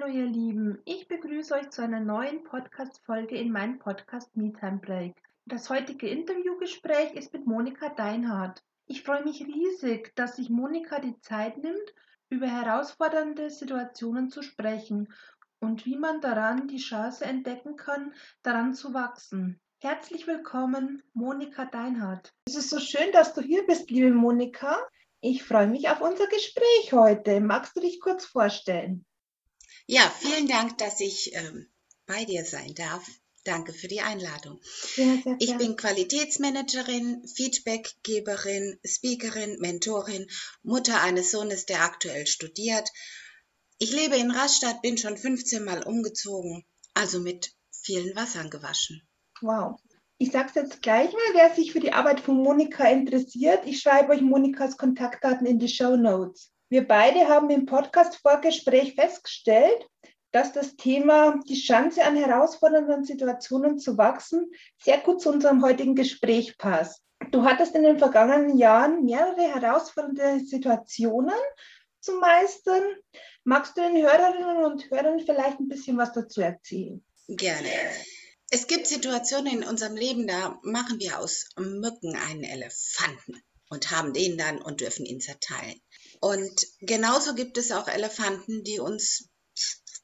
Hallo ihr Lieben, ich begrüße euch zu einer neuen Podcast-Folge in meinem Podcast MeTime Break. Das heutige Interviewgespräch ist mit Monika Deinhardt. Ich freue mich riesig, dass sich Monika die Zeit nimmt, über herausfordernde Situationen zu sprechen und wie man daran die Chance entdecken kann, daran zu wachsen. Herzlich willkommen, Monika Deinhardt. Es ist so schön, dass du hier bist, liebe Monika. Ich freue mich auf unser Gespräch heute. Magst du dich kurz vorstellen? Ja, vielen Dank, dass ich ähm, bei dir sein darf. Danke für die Einladung. Ja, Ich bin Qualitätsmanagerin, Feedbackgeberin, Speakerin, Mentorin, Mutter eines Sohnes, der aktuell studiert. Ich lebe in Rastatt, bin schon 15 Mal umgezogen, also mit vielen Wassern gewaschen. Wow. Ich sage es jetzt gleich mal, wer sich für die Arbeit von Monika interessiert. Ich schreibe euch Monikas Kontaktdaten in die Show Notes. Wir beide haben im Podcast-Vorgespräch festgestellt, dass das Thema die Chance an herausfordernden Situationen zu wachsen sehr gut zu unserem heutigen Gespräch passt. Du hattest in den vergangenen Jahren mehrere herausfordernde Situationen zu meistern. Magst du den Hörerinnen und Hörern vielleicht ein bisschen was dazu erzählen? Gerne. Es gibt Situationen in unserem Leben, da machen wir aus Mücken einen Elefanten und haben den dann und dürfen ihn zerteilen. Und genauso gibt es auch Elefanten, die uns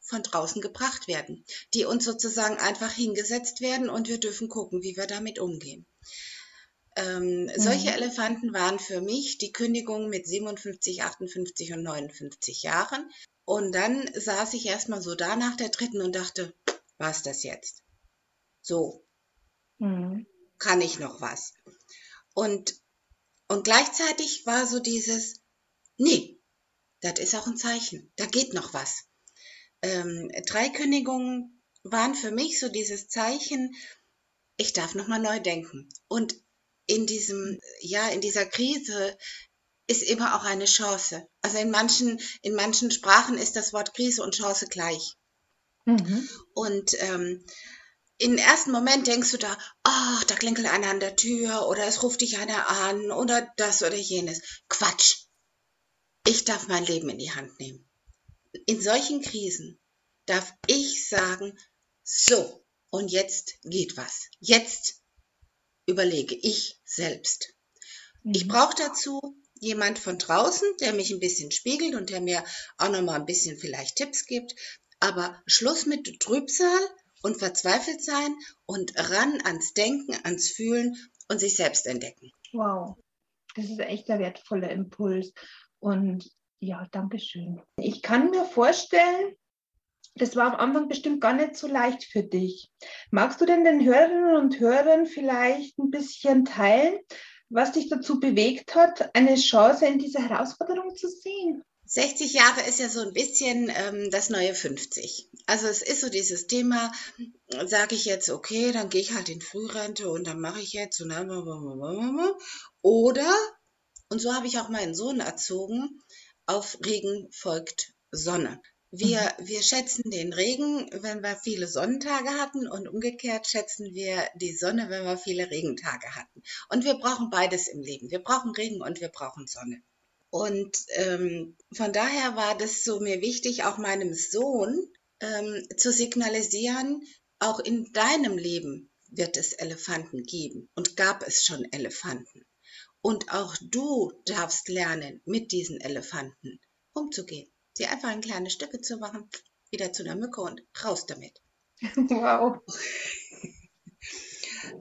von draußen gebracht werden, die uns sozusagen einfach hingesetzt werden und wir dürfen gucken, wie wir damit umgehen. Ähm, Solche Elefanten waren für mich die Kündigung mit 57, 58 und 59 Jahren. Und dann saß ich erstmal so da nach der dritten und dachte, war es das jetzt? So, Mhm. kann ich noch was? Und, und gleichzeitig war so dieses, nee, das ist auch ein Zeichen, da geht noch was. Ähm, drei Kündigungen waren für mich so dieses Zeichen, ich darf nochmal neu denken. Und in diesem, ja, in dieser Krise ist immer auch eine Chance. Also in manchen, in manchen Sprachen ist das Wort Krise und Chance gleich. Mhm. Und ähm, im ersten Moment denkst du da, ach, da klingelt einer an der Tür oder es ruft dich einer an oder das oder jenes. Quatsch. Ich darf mein Leben in die Hand nehmen. In solchen Krisen darf ich sagen, so, und jetzt geht was. Jetzt überlege ich selbst. Ich Mhm. brauche dazu jemand von draußen, der mich ein bisschen spiegelt und der mir auch noch mal ein bisschen vielleicht Tipps gibt. Aber Schluss mit Trübsal und verzweifelt sein und ran ans Denken, ans Fühlen und sich selbst entdecken. Wow, das ist echt ein wertvoller Impuls. Und ja, danke schön. Ich kann mir vorstellen, das war am Anfang bestimmt gar nicht so leicht für dich. Magst du denn den Hörerinnen und Hörern vielleicht ein bisschen teilen, was dich dazu bewegt hat, eine Chance in dieser Herausforderung zu sehen? 60 Jahre ist ja so ein bisschen ähm, das neue 50. Also es ist so dieses Thema, sage ich jetzt, okay, dann gehe ich halt in Frührente und dann mache ich jetzt und dann oder, und so habe ich auch meinen Sohn erzogen, auf Regen folgt Sonne. Wir, wir schätzen den Regen, wenn wir viele Sonnentage hatten und umgekehrt schätzen wir die Sonne, wenn wir viele Regentage hatten. Und wir brauchen beides im Leben. Wir brauchen Regen und wir brauchen Sonne. Und ähm, von daher war das so mir wichtig, auch meinem Sohn ähm, zu signalisieren, auch in deinem Leben wird es Elefanten geben und gab es schon Elefanten. Und auch du darfst lernen, mit diesen Elefanten umzugehen. Sie einfach in kleine Stücke zu machen, wieder zu einer Mücke und raus damit. Wow.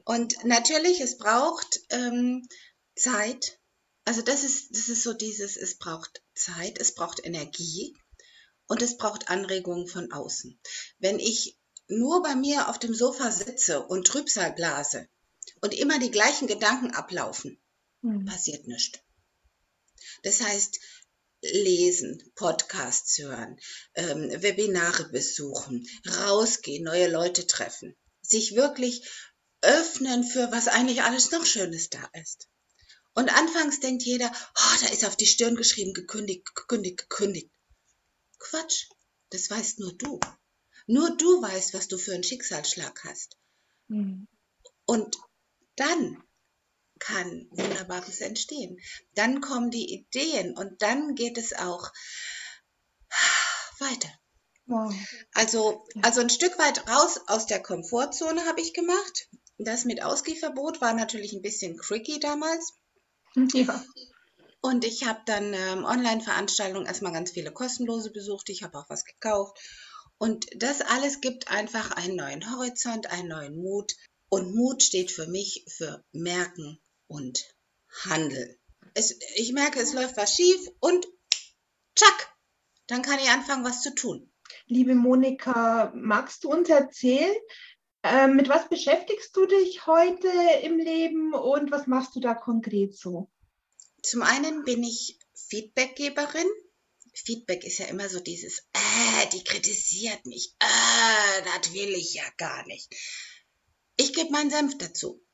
Und natürlich, es braucht ähm, Zeit. Also das ist, das ist so dieses, es braucht Zeit, es braucht Energie und es braucht Anregungen von außen. Wenn ich nur bei mir auf dem Sofa sitze und Trübsal blase und immer die gleichen Gedanken ablaufen, Mhm. passiert nichts. Das heißt, lesen, Podcasts hören, ähm, Webinare besuchen, rausgehen, neue Leute treffen, sich wirklich öffnen für was eigentlich alles noch Schönes da ist. Und anfangs denkt jeder, oh, da ist auf die Stirn geschrieben, gekündigt, gekündigt, gekündigt. Quatsch, das weißt nur du. Nur du weißt, was du für einen Schicksalsschlag hast. Mhm. Und dann kann Wunderbares entstehen. Dann kommen die Ideen und dann geht es auch weiter. Wow. Also, also ein Stück weit raus aus der Komfortzone habe ich gemacht. Das mit Ausgehverbot war natürlich ein bisschen tricky damals. Ja. Und ich habe dann ähm, Online-Veranstaltungen erstmal ganz viele kostenlose besucht. Ich habe auch was gekauft. Und das alles gibt einfach einen neuen Horizont, einen neuen Mut. Und Mut steht für mich für Merken und Handeln. Es, ich merke, es läuft was schief und tschack, dann kann ich anfangen, was zu tun. Liebe Monika, magst du uns erzählen, äh, mit was beschäftigst du dich heute im Leben und was machst du da konkret so? Zum einen bin ich Feedbackgeberin. Feedback ist ja immer so dieses, äh, die kritisiert mich, äh, das will ich ja gar nicht. Ich gebe meinen Senf dazu.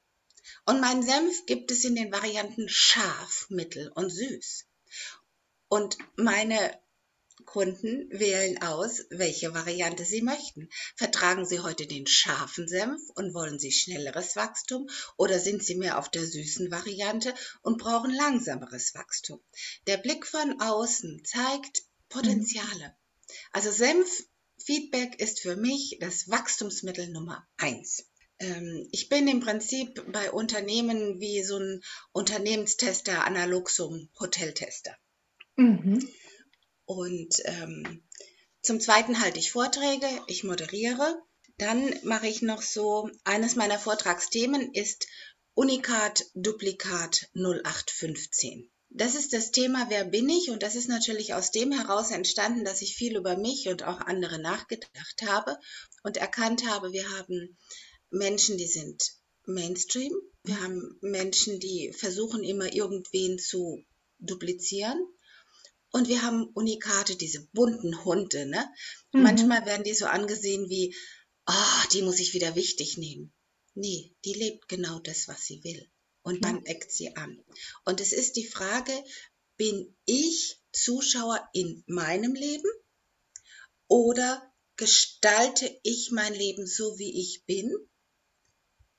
Und meinen Senf gibt es in den Varianten scharf, mittel und süß. Und meine Kunden wählen aus, welche Variante sie möchten. Vertragen sie heute den scharfen Senf und wollen sie schnelleres Wachstum oder sind sie mehr auf der süßen Variante und brauchen langsameres Wachstum? Der Blick von außen zeigt Potenziale. Also Senf-Feedback ist für mich das Wachstumsmittel Nummer eins ich bin im Prinzip bei Unternehmen wie so ein Unternehmenstester analog zum Hoteltester. Mhm. Und ähm, zum Zweiten halte ich Vorträge, ich moderiere. Dann mache ich noch so, eines meiner Vortragsthemen ist Unikat Duplikat 0815. Das ist das Thema, wer bin ich? Und das ist natürlich aus dem heraus entstanden, dass ich viel über mich und auch andere nachgedacht habe und erkannt habe, wir haben Menschen, die sind Mainstream. Wir haben Menschen, die versuchen immer irgendwen zu duplizieren. Und wir haben Unikate, diese bunten Hunde. Ne? Mhm. Manchmal werden die so angesehen wie, oh, die muss ich wieder wichtig nehmen. Nee, die lebt genau das, was sie will. Und dann eckt sie an. Und es ist die Frage, bin ich Zuschauer in meinem Leben oder gestalte ich mein Leben so, wie ich bin?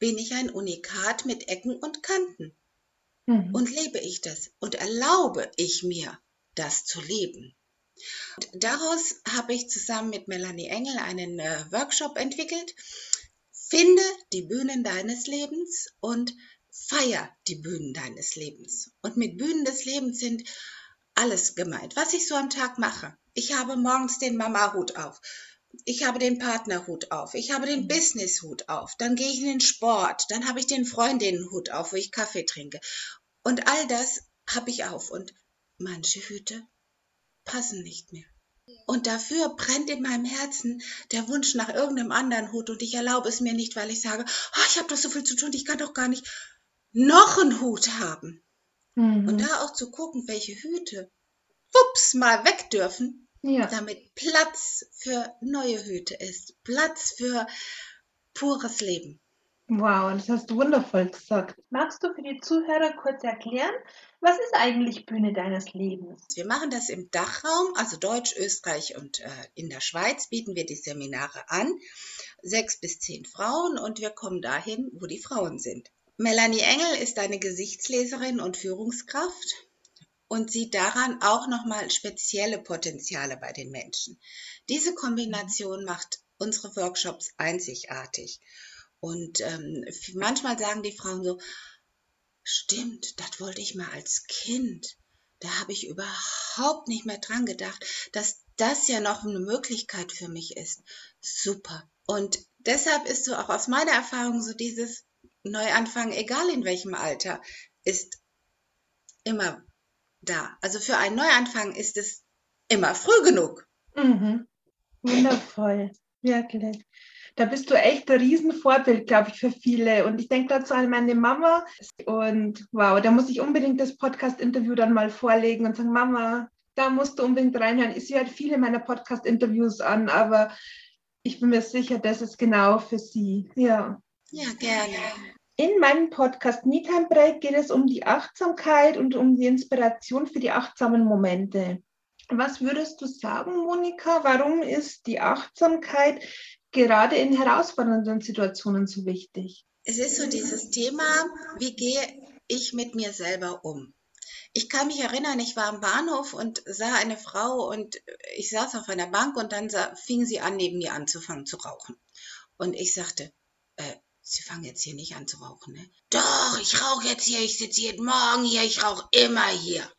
Bin ich ein Unikat mit Ecken und Kanten? Mhm. Und lebe ich das? Und erlaube ich mir, das zu leben. Und daraus habe ich zusammen mit Melanie Engel einen äh, Workshop entwickelt. Finde die Bühnen deines Lebens und feier die Bühnen deines Lebens. Und mit Bühnen des Lebens sind alles gemeint, was ich so am Tag mache. Ich habe morgens den Mama-Hut auf. Ich habe den Partnerhut auf. Ich habe den mhm. Business-Hut auf. Dann gehe ich in den Sport. Dann habe ich den Freundinnen-Hut auf, wo ich Kaffee trinke. Und all das habe ich auf. Und Manche Hüte passen nicht mehr. Und dafür brennt in meinem Herzen der Wunsch nach irgendeinem anderen Hut und ich erlaube es mir nicht, weil ich sage, oh, ich habe doch so viel zu tun, ich kann doch gar nicht noch einen Hut haben. Mhm. Und da auch zu gucken, welche Hüte, wups, mal weg dürfen, ja. damit Platz für neue Hüte ist, Platz für pures Leben. Wow, das hast du wundervoll gesagt. Magst du für die Zuhörer kurz erklären, was ist eigentlich Bühne deines Lebens? Wir machen das im Dachraum, also Deutsch, Österreich und äh, in der Schweiz bieten wir die Seminare an. Sechs bis zehn Frauen und wir kommen dahin, wo die Frauen sind. Melanie Engel ist eine Gesichtsleserin und Führungskraft und sieht daran auch nochmal spezielle Potenziale bei den Menschen. Diese Kombination macht unsere Workshops einzigartig. Und ähm, manchmal sagen die Frauen so, stimmt, das wollte ich mal als Kind. Da habe ich überhaupt nicht mehr dran gedacht, dass das ja noch eine Möglichkeit für mich ist. Super. Und deshalb ist so auch aus meiner Erfahrung so dieses Neuanfang, egal in welchem Alter, ist immer da. Also für einen Neuanfang ist es immer früh genug. Mhm. Wundervoll, wirklich da bist du echt ein Riesenvorbild, glaube ich, für viele. Und ich denke dazu an meine Mama. Und wow, da muss ich unbedingt das Podcast-Interview dann mal vorlegen und sagen, Mama, da musst du unbedingt reinhören. Ich sehe halt viele meiner Podcast-Interviews an, aber ich bin mir sicher, das ist genau für sie. Ja. Ja, gerne. In meinem Podcast Meetime Break geht es um die Achtsamkeit und um die Inspiration für die achtsamen Momente. Was würdest du sagen, Monika? Warum ist die Achtsamkeit gerade in herausfordernden Situationen so wichtig? Es ist so dieses Thema, wie gehe ich mit mir selber um? Ich kann mich erinnern, ich war am Bahnhof und sah eine Frau und ich saß auf einer Bank und dann sah, fing sie an, neben mir anzufangen zu rauchen. Und ich sagte, äh, Sie fangen jetzt hier nicht an zu rauchen, ne? Doch, ich rauche jetzt hier, ich sitze jeden Morgen hier, ich rauche immer hier.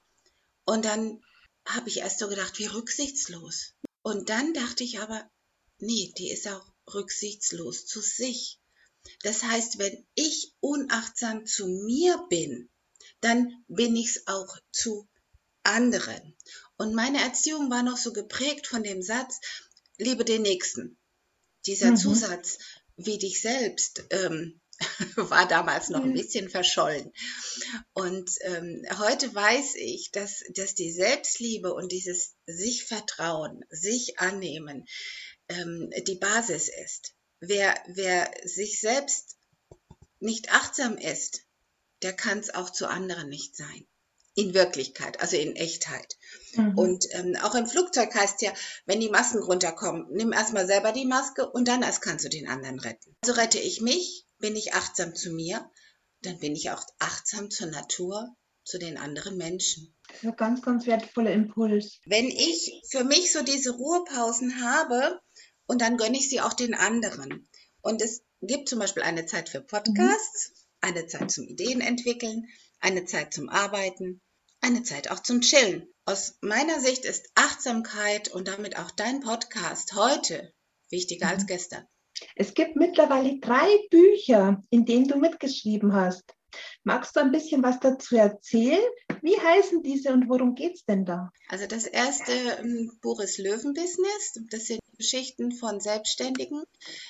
Und dann habe ich erst so gedacht, wie rücksichtslos. Und dann dachte ich aber, nee, die ist auch rücksichtslos zu sich. Das heißt, wenn ich unachtsam zu mir bin, dann bin ich's auch zu anderen. Und meine Erziehung war noch so geprägt von dem Satz, liebe den Nächsten. Dieser mhm. Zusatz, wie dich selbst, ähm, war damals noch ein bisschen verschollen. Und ähm, heute weiß ich, dass, dass die Selbstliebe und dieses sich vertrauen, sich annehmen, ähm, die Basis ist. Wer, wer sich selbst nicht achtsam ist, der kann es auch zu anderen nicht sein. In Wirklichkeit, also in Echtheit. Mhm. Und ähm, auch im Flugzeug heißt ja, wenn die Masken runterkommen, nimm erstmal selber die Maske und dann erst kannst du den anderen retten. Also rette ich mich, bin ich achtsam zu mir, dann bin ich auch achtsam zur Natur, zu den anderen Menschen. Das ist ein ganz, ganz wertvoller Impuls. Wenn ich für mich so diese Ruhepausen habe und dann gönne ich sie auch den anderen. Und es gibt zum Beispiel eine Zeit für Podcasts, mhm. eine Zeit zum Ideen entwickeln, eine Zeit zum Arbeiten, eine Zeit auch zum Chillen. Aus meiner Sicht ist Achtsamkeit und damit auch dein Podcast heute wichtiger mhm. als gestern. Es gibt mittlerweile drei Bücher, in denen du mitgeschrieben hast. Magst du ein bisschen was dazu erzählen? Wie heißen diese und worum geht es denn da? Also das erste ähm, Buch ist Löwenbusiness. Das sind Geschichten von Selbstständigen,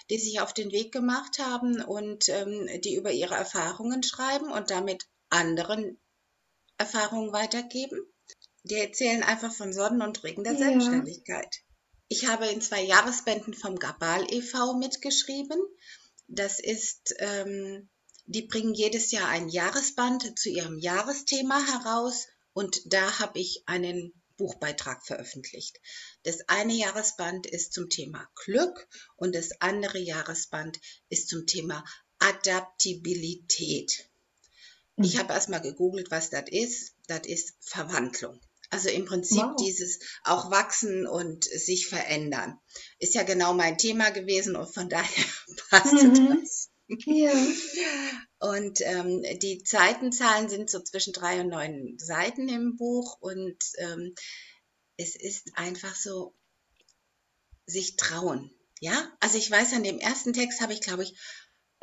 die sich auf den Weg gemacht haben und ähm, die über ihre Erfahrungen schreiben und damit anderen Erfahrungen weitergeben. Die erzählen einfach von Sonnen und Regen der ja. Selbstständigkeit. Ich habe in zwei Jahresbänden vom Gabal e.V. mitgeschrieben. Das ist, ähm, die bringen jedes Jahr ein Jahresband zu ihrem Jahresthema heraus und da habe ich einen Buchbeitrag veröffentlicht. Das eine Jahresband ist zum Thema Glück und das andere Jahresband ist zum Thema Adaptibilität. Ich habe erstmal gegoogelt, was das ist. Das ist Verwandlung. Also im Prinzip wow. dieses auch wachsen und sich verändern. Ist ja genau mein Thema gewesen und von daher passt mhm. das. Ja. Und ähm, die Seitenzahlen sind so zwischen drei und neun Seiten im Buch und ähm, es ist einfach so, sich trauen. Ja, also ich weiß, an dem ersten Text habe ich, glaube ich,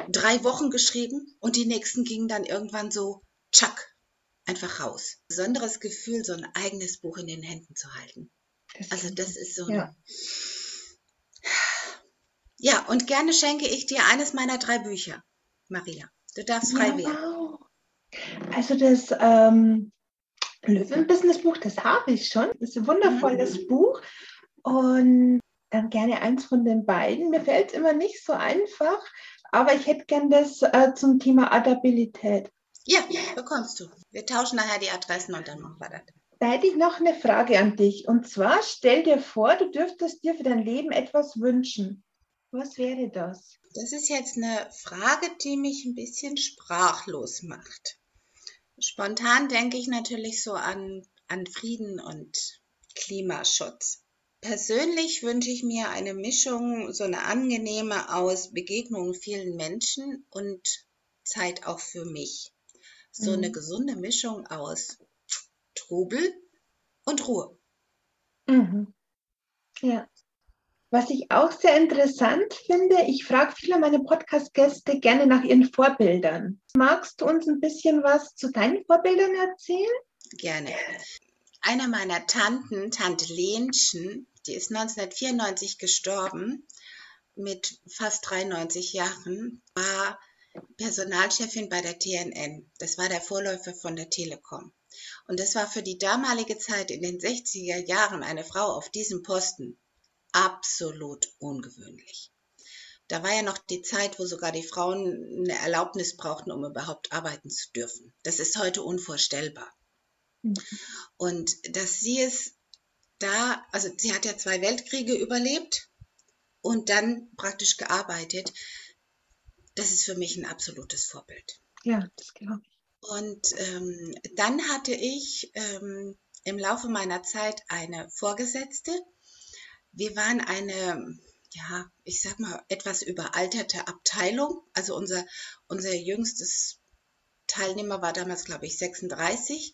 drei Wochen geschrieben und die nächsten gingen dann irgendwann so, tschack, einfach raus. Besonderes Gefühl, so ein eigenes Buch in den Händen zu halten. Das also das ist so. Ja. ja, und gerne schenke ich dir eines meiner drei Bücher, Maria. Du darfst frei ja, wählen. Also das ähm, Löwen-Business-Buch, das habe ich schon. Das ist ein wundervolles mhm. Buch. Und dann gerne eins von den beiden. Mir fällt es immer nicht so einfach, aber ich hätte gern das äh, zum Thema Adaptabilität. Ja, bekommst du. Wir tauschen nachher die Adressen und dann machen wir das. Da hätte ich noch eine Frage an dich. Und zwar stell dir vor, du dürftest dir für dein Leben etwas wünschen. Was wäre das? Das ist jetzt eine Frage, die mich ein bisschen sprachlos macht. Spontan denke ich natürlich so an, an Frieden und Klimaschutz. Persönlich wünsche ich mir eine Mischung, so eine angenehme aus Begegnungen vielen Menschen und Zeit auch für mich so eine mhm. gesunde Mischung aus Trubel und Ruhe. Mhm. Ja. Was ich auch sehr interessant finde, ich frage viele meiner Podcast-Gäste gerne nach ihren Vorbildern. Magst du uns ein bisschen was zu deinen Vorbildern erzählen? Gerne. Einer meiner Tanten, Tante Lenchen, die ist 1994 gestorben mit fast 93 Jahren, war Personalchefin bei der TNN. Das war der Vorläufer von der Telekom. Und das war für die damalige Zeit in den 60er Jahren eine Frau auf diesem Posten absolut ungewöhnlich. Da war ja noch die Zeit, wo sogar die Frauen eine Erlaubnis brauchten, um überhaupt arbeiten zu dürfen. Das ist heute unvorstellbar. Mhm. Und dass sie es da, also sie hat ja zwei Weltkriege überlebt und dann praktisch gearbeitet das ist für mich ein absolutes Vorbild. Ja, das glaube ich. Und ähm, dann hatte ich ähm, im Laufe meiner Zeit eine Vorgesetzte. Wir waren eine, ja, ich sag mal, etwas überalterte Abteilung. Also unser, unser jüngstes Teilnehmer war damals, glaube ich, 36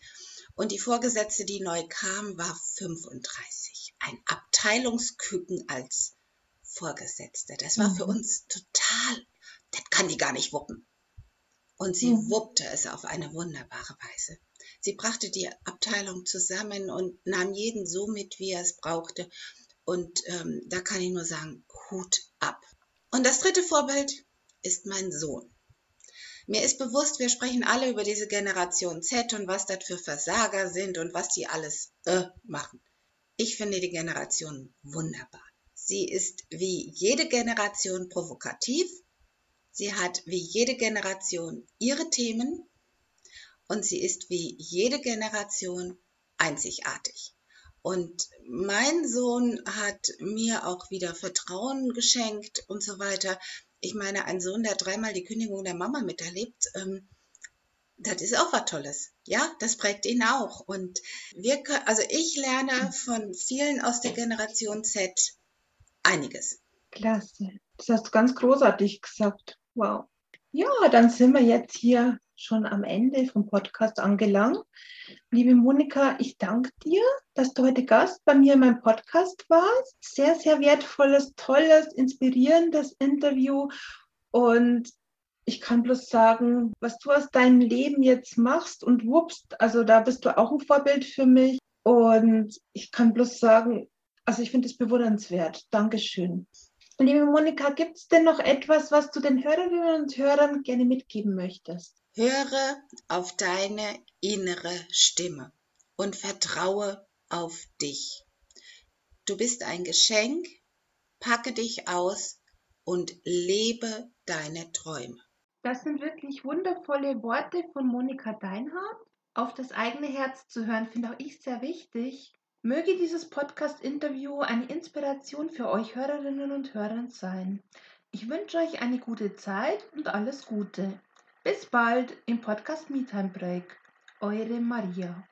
und die Vorgesetzte, die neu kam, war 35. Ein Abteilungsküken als Vorgesetzte. Das war mhm. für uns total, das kann die gar nicht wuppen. Und sie mhm. wuppte es auf eine wunderbare Weise. Sie brachte die Abteilung zusammen und nahm jeden so mit, wie er es brauchte. Und ähm, da kann ich nur sagen, Hut ab. Und das dritte Vorbild ist mein Sohn. Mir ist bewusst, wir sprechen alle über diese Generation Z und was das für Versager sind und was die alles äh, machen. Ich finde die Generation wunderbar. Sie ist wie jede Generation provokativ. Sie hat wie jede Generation ihre Themen und sie ist wie jede Generation einzigartig. Und mein Sohn hat mir auch wieder Vertrauen geschenkt und so weiter. Ich meine, ein Sohn, der dreimal die Kündigung der Mama miterlebt, ähm, das ist auch was Tolles. Ja, das prägt ihn auch. Und wir können, also ich lerne von vielen aus der Generation Z einiges. Klasse. Das hast du ganz großartig gesagt. Wow. Ja, dann sind wir jetzt hier schon am Ende vom Podcast angelangt. Liebe Monika, ich danke dir, dass du heute Gast bei mir in meinem Podcast warst. Sehr, sehr wertvolles, tolles, inspirierendes Interview. Und ich kann bloß sagen, was du aus deinem Leben jetzt machst und wuppst, also da bist du auch ein Vorbild für mich. Und ich kann bloß sagen, also ich finde es bewundernswert. Dankeschön. Liebe Monika, gibt es denn noch etwas, was du den Hörerinnen und Hörern gerne mitgeben möchtest? Höre auf deine innere Stimme und vertraue auf dich. Du bist ein Geschenk, packe dich aus und lebe deine Träume. Das sind wirklich wundervolle Worte von Monika Deinhardt. Auf das eigene Herz zu hören, finde auch ich sehr wichtig. Möge dieses Podcast-Interview eine Inspiration für euch Hörerinnen und Hörer sein. Ich wünsche euch eine gute Zeit und alles Gute. Bis bald im Podcast Meetime Break. Eure Maria.